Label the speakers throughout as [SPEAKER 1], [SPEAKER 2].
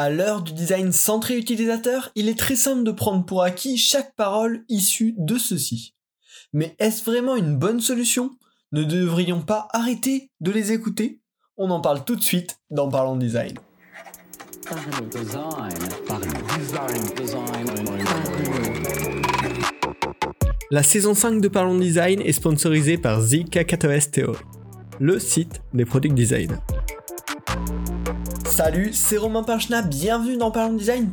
[SPEAKER 1] À l'heure du design centré utilisateur, il est très simple de prendre pour acquis chaque parole issue de ceci. Mais est-ce vraiment une bonne solution? Ne devrions pas arrêter de les écouter? On en parle tout de suite dans Parlons Design. La saison 5 de Parlons Design est sponsorisée par Zika KTOS Theory, le site des produits design. Salut, c'est Romain Pinchna, bienvenue dans Parlons Design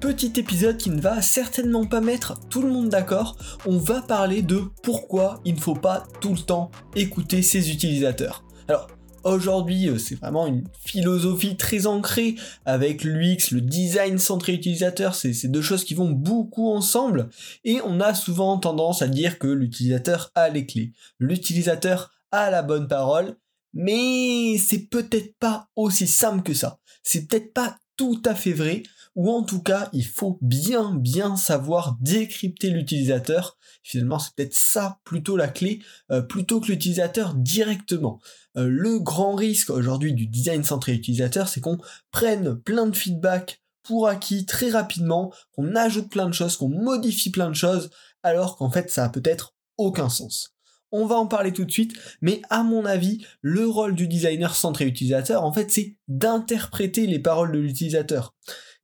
[SPEAKER 1] petit épisode qui ne va certainement pas mettre tout le monde d'accord. On va parler de pourquoi il ne faut pas tout le temps écouter ses utilisateurs. Alors, aujourd'hui, euh, c'est vraiment une philosophie très ancrée avec l'UX, le design centré utilisateur, c'est deux choses qui vont beaucoup ensemble et on a souvent tendance à dire que l'utilisateur a les clés. L'utilisateur a la bonne parole mais c'est peut-être pas aussi simple que ça. C'est peut-être pas tout à fait vrai, ou en tout cas, il faut bien bien savoir décrypter l'utilisateur. Finalement, c'est peut-être ça plutôt la clé, euh, plutôt que l'utilisateur directement. Euh, le grand risque aujourd'hui du design centré utilisateur, c'est qu'on prenne plein de feedback pour acquis très rapidement, qu'on ajoute plein de choses, qu'on modifie plein de choses, alors qu'en fait, ça a peut-être aucun sens. On va en parler tout de suite, mais à mon avis, le rôle du designer centré utilisateur, en fait, c'est d'interpréter les paroles de l'utilisateur.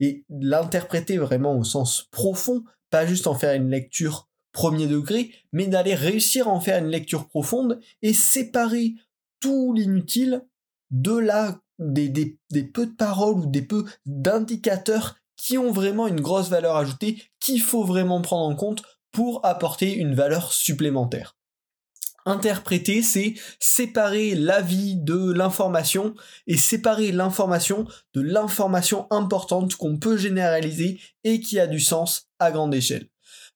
[SPEAKER 1] Et l'interpréter vraiment au sens profond, pas juste en faire une lecture premier degré, mais d'aller réussir à en faire une lecture profonde et séparer tout l'inutile de des, des peu de paroles ou des peu d'indicateurs qui ont vraiment une grosse valeur ajoutée, qu'il faut vraiment prendre en compte pour apporter une valeur supplémentaire. Interpréter, c'est séparer l'avis de l'information et séparer l'information de l'information importante qu'on peut généraliser et qui a du sens à grande échelle.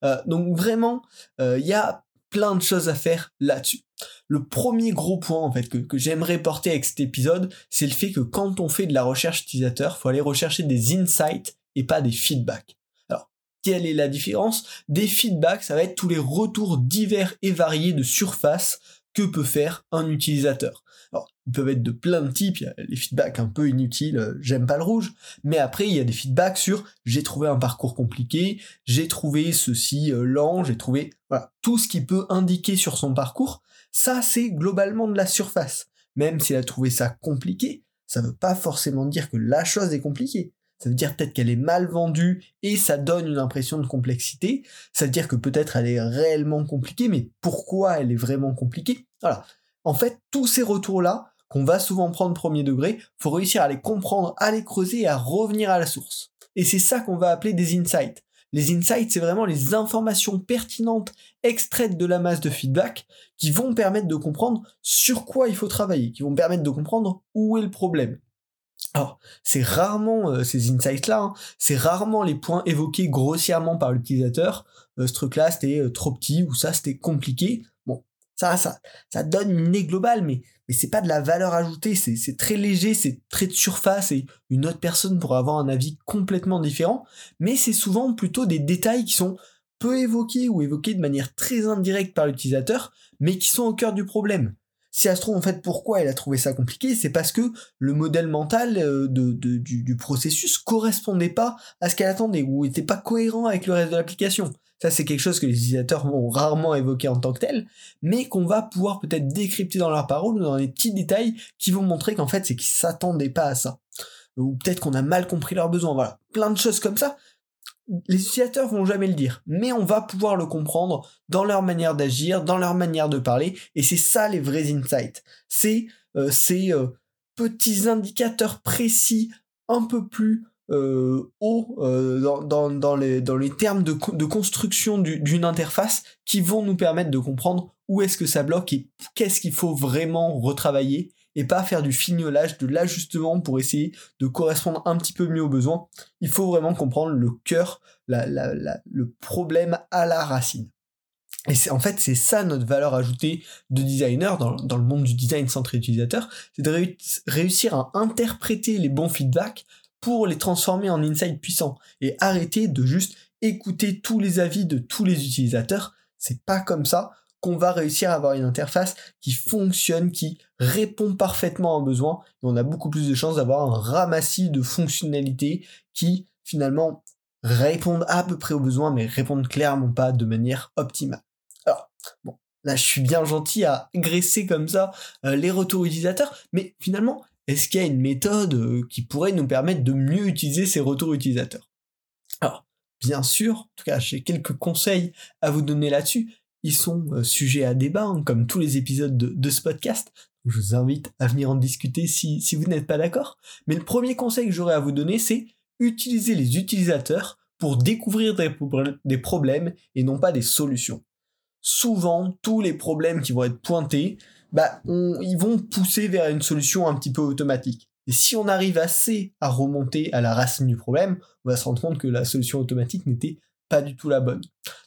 [SPEAKER 1] Euh, donc vraiment, il euh, y a plein de choses à faire là-dessus. Le premier gros point en fait que, que j'aimerais porter avec cet épisode, c'est le fait que quand on fait de la recherche utilisateur, faut aller rechercher des insights et pas des feedbacks. Quelle est la différence Des feedbacks, ça va être tous les retours divers et variés de surface que peut faire un utilisateur. Ils peuvent être de plein de types, les feedbacks un peu inutiles, euh, j'aime pas le rouge, mais après il y a des feedbacks sur j'ai trouvé un parcours compliqué, j'ai trouvé ceci euh, lent, j'ai trouvé voilà, tout ce qui peut indiquer sur son parcours, ça c'est globalement de la surface. Même s'il a trouvé ça compliqué, ça veut pas forcément dire que la chose est compliquée ça veut dire peut-être qu'elle est mal vendue et ça donne une impression de complexité, ça veut dire que peut-être elle est réellement compliquée, mais pourquoi elle est vraiment compliquée? Voilà. En fait, tous ces retours-là, qu'on va souvent prendre premier degré, faut réussir à les comprendre, à les creuser et à revenir à la source. Et c'est ça qu'on va appeler des insights. Les insights, c'est vraiment les informations pertinentes extraites de la masse de feedback qui vont permettre de comprendre sur quoi il faut travailler, qui vont permettre de comprendre où est le problème. Alors, c'est rarement euh, ces insights-là, hein, c'est rarement les points évoqués grossièrement par l'utilisateur. Euh, ce truc-là, c'était euh, trop petit ou ça, c'était compliqué. Bon, ça, ça, ça donne une idée globale, mais, mais c'est pas de la valeur ajoutée, c'est très léger, c'est très de surface et une autre personne pourrait avoir un avis complètement différent. Mais c'est souvent plutôt des détails qui sont peu évoqués ou évoqués de manière très indirecte par l'utilisateur, mais qui sont au cœur du problème si trouve en fait pourquoi elle a trouvé ça compliqué, c'est parce que le modèle mental euh, du, du, processus correspondait pas à ce qu'elle attendait ou était pas cohérent avec le reste de l'application. Ça c'est quelque chose que les utilisateurs vont rarement évoquer en tant que tel, mais qu'on va pouvoir peut-être décrypter dans leurs paroles ou dans des petits détails qui vont montrer qu'en fait c'est qu'ils s'attendaient pas à ça. Ou peut-être qu'on a mal compris leurs besoins, voilà. Plein de choses comme ça les utilisateurs vont jamais le dire, mais on va pouvoir le comprendre dans leur manière d'agir, dans leur manière de parler, et c'est ça les vrais insights. C'est euh, ces euh, petits indicateurs précis, un peu plus euh, hauts dans, dans, les, termes de, de construction d'une interface qui vont nous permettre de comprendre où est-ce que ça bloque et qu'est-ce qu'il faut vraiment retravailler et pas faire du fignolage, de l'ajustement pour essayer de correspondre un petit peu mieux aux besoins. Il faut vraiment comprendre le cœur, le problème à la racine. Et c'est en fait c'est ça notre valeur ajoutée de designer dans, dans le monde du design centré utilisateur, c'est de réussir à interpréter les bons feedbacks pour les transformer en insights puissants et arrêter de juste écouter tous les avis de tous les utilisateurs. C'est pas comme ça qu'on va réussir à avoir une interface qui fonctionne, qui répond parfaitement à un besoin, et on a beaucoup plus de chances d'avoir un ramassis de fonctionnalités qui finalement répondent à peu près aux besoins, mais répondent clairement pas de manière optimale. Alors, bon, là je suis bien gentil à graisser comme ça euh, les retours utilisateurs, mais finalement, est-ce qu'il y a une méthode euh, qui pourrait nous permettre de mieux utiliser ces retours utilisateurs Alors, bien sûr, en tout cas, j'ai quelques conseils à vous donner là-dessus. Ils sont euh, sujets à débat, hein, comme tous les épisodes de, ce podcast. Je vous invite à venir en discuter si, vous n'êtes pas d'accord. Mais le premier conseil que j'aurais à vous donner, c'est utiliser les utilisateurs pour découvrir des, des problèmes et non pas des solutions. Souvent, tous les problèmes qui vont être pointés, bah, ils vont pousser vers une solution un petit peu automatique. Et si on arrive assez à remonter à la racine du problème, on va se rendre compte que la solution automatique n'était pas du tout la bonne.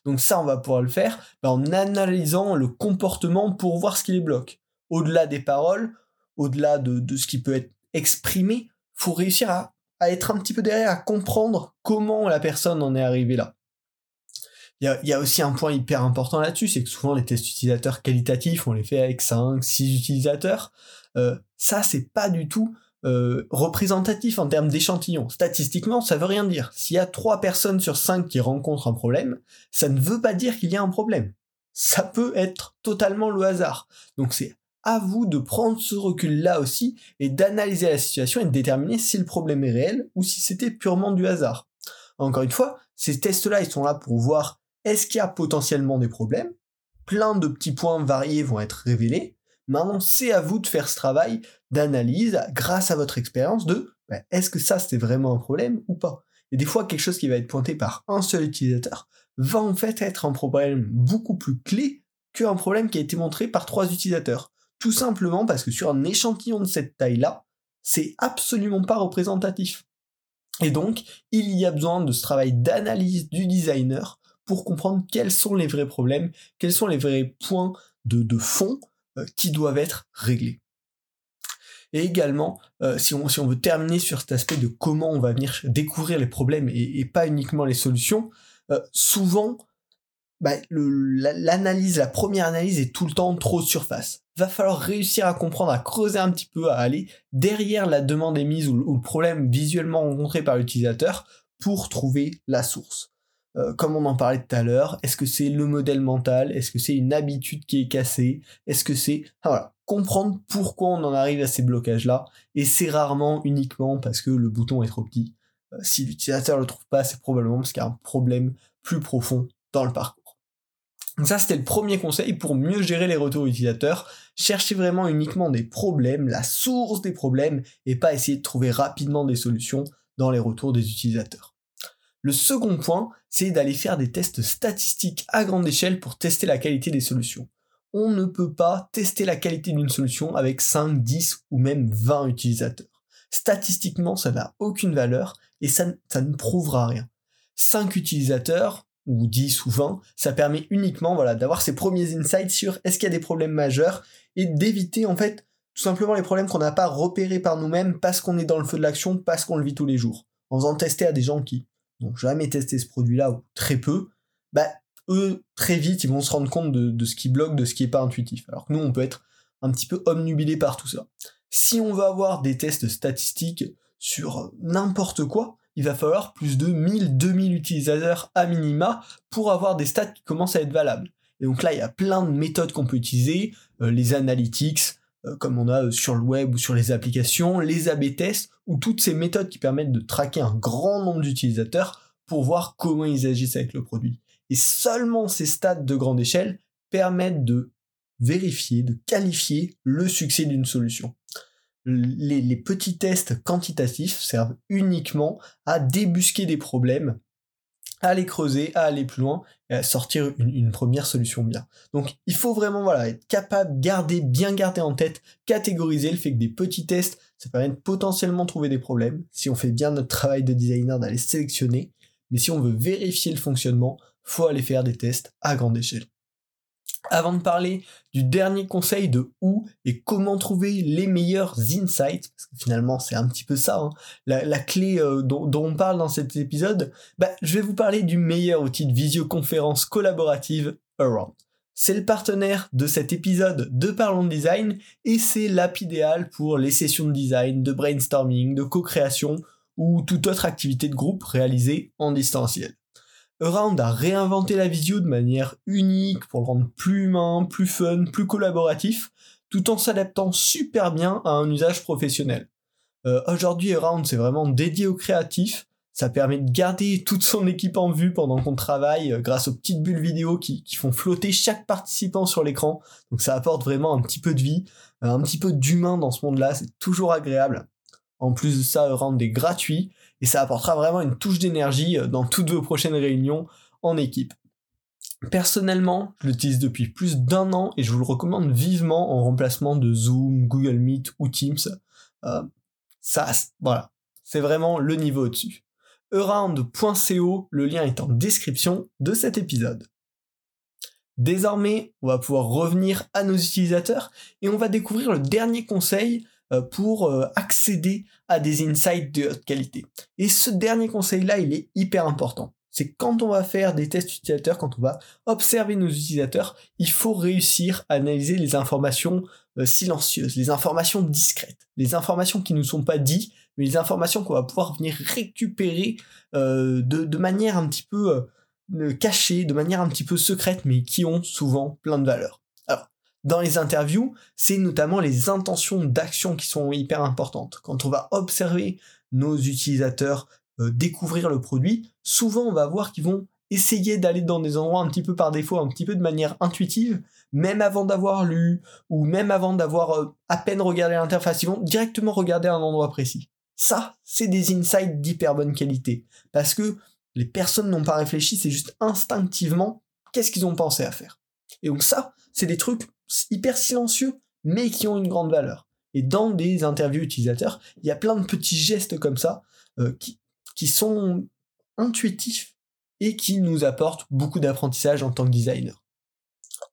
[SPEAKER 1] Donc ça, on va pouvoir le faire bah, en analysant le comportement pour voir ce qui les bloque. Au-delà des paroles, au-delà de, ce qui peut être exprimé, faut réussir à, être un petit peu derrière, à comprendre comment la personne en est arrivée là. Il y a, aussi un point hyper important là-dessus, c'est que souvent les tests utilisateurs qualitatifs, on les fait avec 5, 6 utilisateurs. Euh, ça, c'est pas du tout euh, représentatif en termes d'échantillon. Statistiquement, ça veut rien dire. S'il y a 3 personnes sur 5 qui rencontrent un problème, ça ne veut pas dire qu'il y a un problème. Ça peut être totalement le hasard. Donc c'est à vous de prendre ce recul-là aussi et d'analyser la situation et de déterminer si le problème est réel ou si c'était purement du hasard. Encore une fois, ces tests-là, ils sont là pour voir est-ce qu'il y a potentiellement des problèmes Plein de petits points variés vont être révélés. Maintenant, c'est à vous de faire ce travail d'analyse grâce à votre expérience de ben, est-ce que ça c'est vraiment un problème ou pas? Et des fois, quelque chose qui va être pointé par un seul utilisateur va en fait être un problème beaucoup plus clé qu'un problème qui a été montré par trois utilisateurs. Tout simplement parce que sur un échantillon de cette taille-là, c'est absolument pas représentatif. Et donc, il y a besoin de ce travail d'analyse du designer pour comprendre quels sont les vrais problèmes, quels sont les vrais points de, fond euh, qui doivent être réglés. Et également, euh, si, on, veut terminer sur cet aspect de comment on va venir découvrir les problèmes et, pas uniquement les solutions, euh, souvent, bah, l'analyse, la première analyse est tout le temps trop surface. Va falloir réussir à comprendre, à creuser un petit peu, à aller derrière la demande émise ou le problème visuellement rencontré par l'utilisateur pour trouver la source. Euh, comme on en parlait tout à l'heure, est-ce que c'est le modèle mental? Est-ce que c'est une habitude qui est cassée? Est-ce que c'est... voilà, comprendre pourquoi on en arrive à ces blocages-là, et c'est rarement uniquement parce que le bouton est trop petit. Euh, si l'utilisateur le trouve pas, c'est probablement parce qu'il y a un problème plus profond dans le parcours. Donc ça, c'était le premier conseil pour mieux gérer les retours utilisateurs. Cherchez vraiment uniquement des problèmes, la source des problèmes, et pas essayer de trouver rapidement des solutions dans les retours des utilisateurs. Le second point, c'est d'aller faire des tests statistiques à grande échelle pour tester la qualité des solutions. On ne peut pas tester la qualité d'une solution avec 5, 10 ou même 20 utilisateurs. Statistiquement, ça n'a aucune valeur et ça, ne prouvera rien. 5 utilisateurs, ou 10 ou 20, ça permet uniquement voilà, d'avoir ces premiers insights sur est-ce qu'il y a des problèmes majeurs et d'éviter en fait tout simplement les problèmes qu'on n'a pas repérés par nous-mêmes parce qu'on est dans le feu de l'action, parce qu'on le vit tous les jours. En faisant tester à des gens qui n'ont jamais testé ce produit-là ou très peu, bah, eux, très vite, ils vont se rendre compte de, ce qui bloque, de ce qui n'est pas intuitif. Alors que nous, on peut être un petit peu omnubilé par tout ça. Si on veut avoir des tests statistiques sur n'importe quoi, il va falloir plus de 1000-2000 utilisateurs à minima pour avoir des stats qui commencent à être valables. Et donc là, il y a plein de méthodes qu'on peut utiliser, euh, les analytics, comme on a euh, sur le web ou sur les applications, les A-B tests, ou toutes ces méthodes qui permettent de traquer un grand nombre d'utilisateurs pour voir comment ils agissent avec le produit. Et seulement ces stades de grande échelle permettent de vérifier, de qualifier le succès d'une solution. les, petits tests quantitatifs servent uniquement à débusquer des problèmes à aller creuser, à aller plus loin, et à sortir une, première solution bien. Donc il faut vraiment voilà, être capable, garder, bien garder en tête, catégoriser le fait que des petits tests, ça permet de potentiellement trouver des problèmes, si on fait bien notre travail de designer d'aller sélectionner, mais si on veut vérifier le fonctionnement, faut aller faire des tests à grande échelle. Avant de parler du dernier conseil de où et comment trouver les meilleurs insights, parce que finalement c'est un petit peu ça, hein, la, clé euh, dont, on parle dans cet épisode, bah, je vais vous parler du meilleur outil de visioconférence collaborative around. c'est le partenaire de cet épisode de Parlons de Design et c'est l'app idéale pour les sessions de design, de brainstorming, de co-création ou toute autre activité de groupe réalisée en distanciel. Around a réinventé la visio de manière unique pour le rendre plus humain, plus fun, plus collaboratif, tout en s'adaptant super bien à un usage professionnel. Euh, Aujourd'hui, Around c'est vraiment dédié aux créatifs, ça permet de garder toute son équipe en vue pendant qu'on travaille euh, grâce aux petites bulles vidéo qui, font flotter chaque participant sur l'écran. Donc ça apporte vraiment un petit peu de vie, euh, un petit peu d'humain dans ce monde-là, c'est toujours agréable. En plus de ça, Around est gratuit et ça apportera vraiment une touche d'énergie euh, dans toutes vos prochaines réunions en équipe. Personnellement, je l'utilise depuis plus d'un an et je vous le recommande vivement en remplacement de Zoom, Google Meet ou Teams. ça, voilà, c'est vraiment le niveau au-dessus around.co, le lien est en description de cet épisode. Désormais, on va pouvoir revenir à nos utilisateurs et on va découvrir le dernier conseil euh, pour euh, accéder à des insights de haute qualité. Et ce dernier conseil-là, il est hyper important. C'est quand on va faire des tests utilisateurs, quand on va observer nos utilisateurs, il faut réussir à analyser les informations euh, silencieuses, les informations discrètes, les informations qui ne nous sont pas dites, mais les informations qu'on va pouvoir venir récupérer euh, de, manière un petit peu euh, cachée, de manière un petit peu secrète, mais qui ont souvent plein de valeur. Dans les interviews, c'est notamment les intentions d'action qui sont hyper importantes. Quand on va observer nos utilisateurs euh, découvrir le produit, souvent on va voir qu'ils vont essayer d'aller dans des endroits un petit peu par défaut, un petit peu de manière intuitive, même avant d'avoir lu, ou même avant d'avoir à peine regardé l'interface, ils vont directement regarder un endroit précis. Ça, c'est des insights d'hyper bonne qualité. Parce que les personnes n'ont pas réfléchi, c'est juste instinctivement qu'est-ce qu'ils ont pensé à faire. Et donc ça, c'est des trucs hyper silencieux, mais qui ont une grande valeur. Et dans des interviews utilisateurs, il y a plein de petits gestes comme ça euh, qui, qui sont intuitifs et qui nous apportent beaucoup d'apprentissage en tant que designer.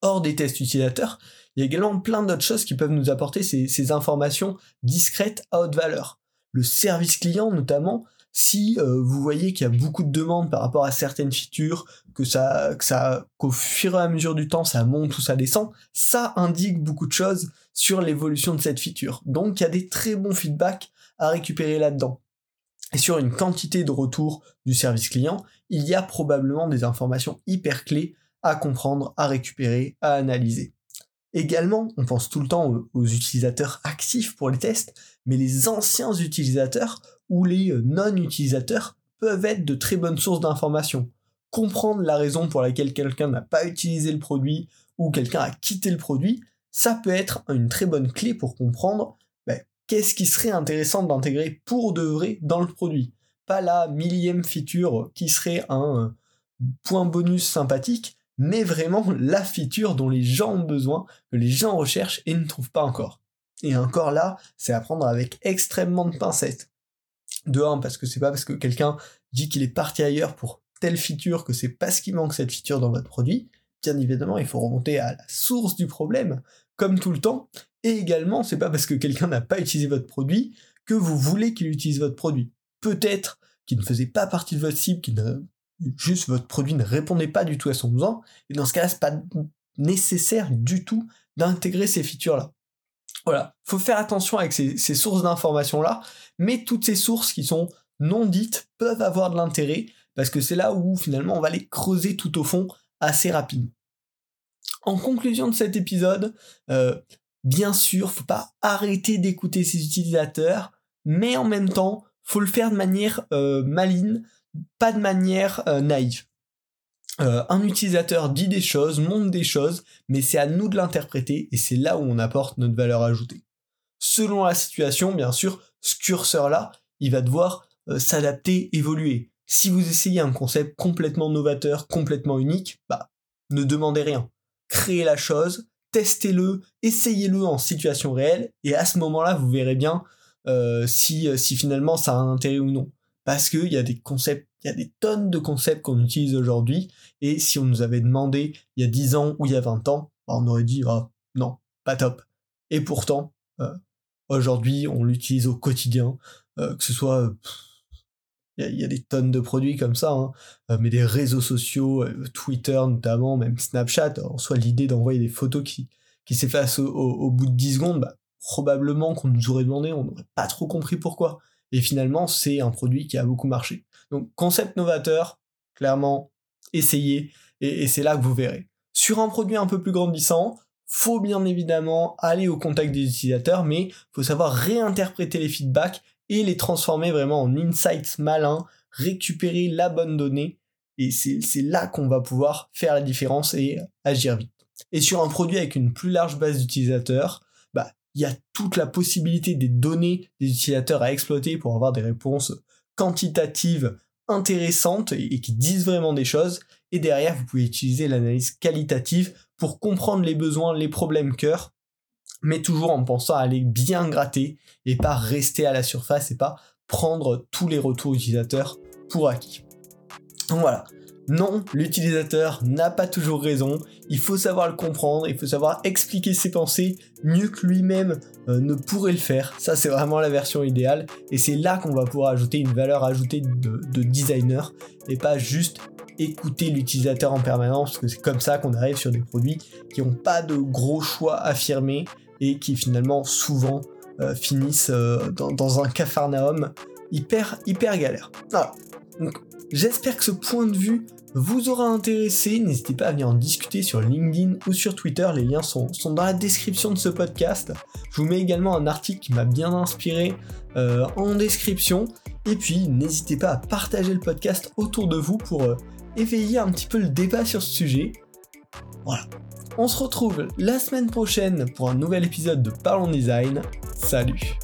[SPEAKER 1] Hors des tests utilisateurs, il y a également plein d'autres choses qui peuvent nous apporter ces informations discrètes à haute valeur le service client notamment, si euh, vous voyez qu'il y a beaucoup de demandes par rapport à certaines features, que ça, que qu'au fur et à mesure du temps ça monte ou ça descend, ça indique beaucoup de choses sur l'évolution de cette feature. Donc il y a des très bons feedbacks à récupérer là-dedans. Et sur une quantité de retours du service client, il y a probablement des informations hyper clés à comprendre, à récupérer, à analyser. Également, on pense tout le temps aux utilisateurs actifs pour les tests, mais les anciens utilisateurs ou les euh, non-utilisateurs peuvent être de très bonnes sources d'informations. Comprendre la raison pour laquelle quelqu'un n'a pas utilisé le produit ou quelqu'un a quitté le produit, ça peut être une très bonne clé pour comprendre ben, qu'est-ce qui serait intéressant d'intégrer pour de vrai dans le produit. Pas la millième feature qui serait un euh, point bonus sympathique, mais vraiment la feature dont les gens ont besoin, que les gens recherchent et ne trouvent pas encore. Et encore là, c'est à prendre avec extrêmement de pincettes. De parce que c'est pas parce que quelqu'un dit qu'il est parti ailleurs pour telle feature que c'est parce qu'il manque cette feature dans votre produit. Bien évidemment, il faut remonter à la source du problème, comme tout le temps. Et également, c'est pas parce que quelqu'un n'a pas utilisé votre produit que vous voulez qu'il utilise votre produit. Peut-être qu'il ne faisait pas partie de votre cible, qu'il juste votre produit ne répondait pas du tout à son besoin, et dans ce cas-là, c'est pas nécessaire du tout d'intégrer ces features-là. Voilà, faut faire attention avec ces, sources d'informations-là, mais toutes ces sources qui sont non dites peuvent avoir de l'intérêt, parce que c'est là où finalement on va les creuser tout au fond assez rapidement. En conclusion de cet épisode, euh, bien sûr, faut pas arrêter d'écouter ses utilisateurs, mais en même temps, faut le faire de manière euh, maligne, pas de manière euh, naïve. Euh, un utilisateur dit des choses, montre des choses, mais c'est à nous de l'interpréter et c'est là où on apporte notre valeur ajoutée. Selon la situation, bien sûr, ce curseur-là, il va devoir euh, s'adapter, évoluer. Si vous essayez un concept complètement novateur, complètement unique, bah, ne demandez rien. Créez la chose, testez-le, essayez-le en situation réelle, et à ce moment-là, vous verrez bien si, si finalement ça a un intérêt ou non parce qu'il y a des concepts, il y a des tonnes de concepts qu'on utilise aujourd'hui, et si on nous avait demandé il y a 10 ans ou il y a 20 ans, bah, on aurait dit ah, non, pas top. Et pourtant, euh, aujourd'hui, on l'utilise au quotidien, euh, que ce soit il y, a des tonnes de produits comme ça, hein. euh, mais des réseaux sociaux, euh, Twitter notamment, même Snapchat, en soit l'idée d'envoyer des photos qui, qui s'effacent au, bout de 10 secondes, bah, probablement qu'on nous aurait demandé, on n'aurait pas trop compris pourquoi. Et finalement, c'est un produit qui a beaucoup marché. Donc, concept novateur, clairement, essayez, et, c'est là que vous verrez. Sur un produit un peu plus grandissant, faut bien évidemment aller au contact des utilisateurs, mais faut savoir réinterpréter les feedbacks et les transformer vraiment en insights malins, récupérer la bonne donnée, et c'est là qu'on va pouvoir faire la différence et agir vite. Et sur un produit avec une plus large base d'utilisateurs, bah, il y a toute la possibilité des données des utilisateurs à exploiter pour avoir des réponses quantitatives intéressantes et qui disent vraiment des choses. Et derrière, vous pouvez utiliser l'analyse qualitative pour comprendre les besoins, les problèmes cœur mais toujours en pensant à aller bien gratter et pas rester à la surface et pas prendre tous les retours utilisateurs pour acquis. Donc voilà. Non, l'utilisateur n'a pas toujours raison, il faut savoir le comprendre, il faut savoir expliquer ses pensées mieux que lui-même euh, ne pourrait le faire. Ça, c'est vraiment la version idéale, et c'est là qu'on va pouvoir ajouter une valeur ajoutée de, de designer, et pas juste écouter l'utilisateur en permanence, parce que c'est comme ça qu'on arrive sur des produits qui n'ont pas de gros choix affirmés, et qui finalement souvent euh, finissent euh, dans, un cafarnaum hyper hyper galère. Voilà. Donc j'espère que ce point de vue vous aura intéressé. N'hésitez pas à venir en discuter sur LinkedIn ou sur Twitter. Les liens sont, dans la description de ce podcast. Je vous mets également un article qui m'a bien inspiré euh, en description. Et puis n'hésitez pas à partager le podcast autour de vous pour éveiller un petit peu le débat sur ce sujet. Voilà. On se retrouve la semaine prochaine pour un nouvel épisode de Parlons Design. Salut.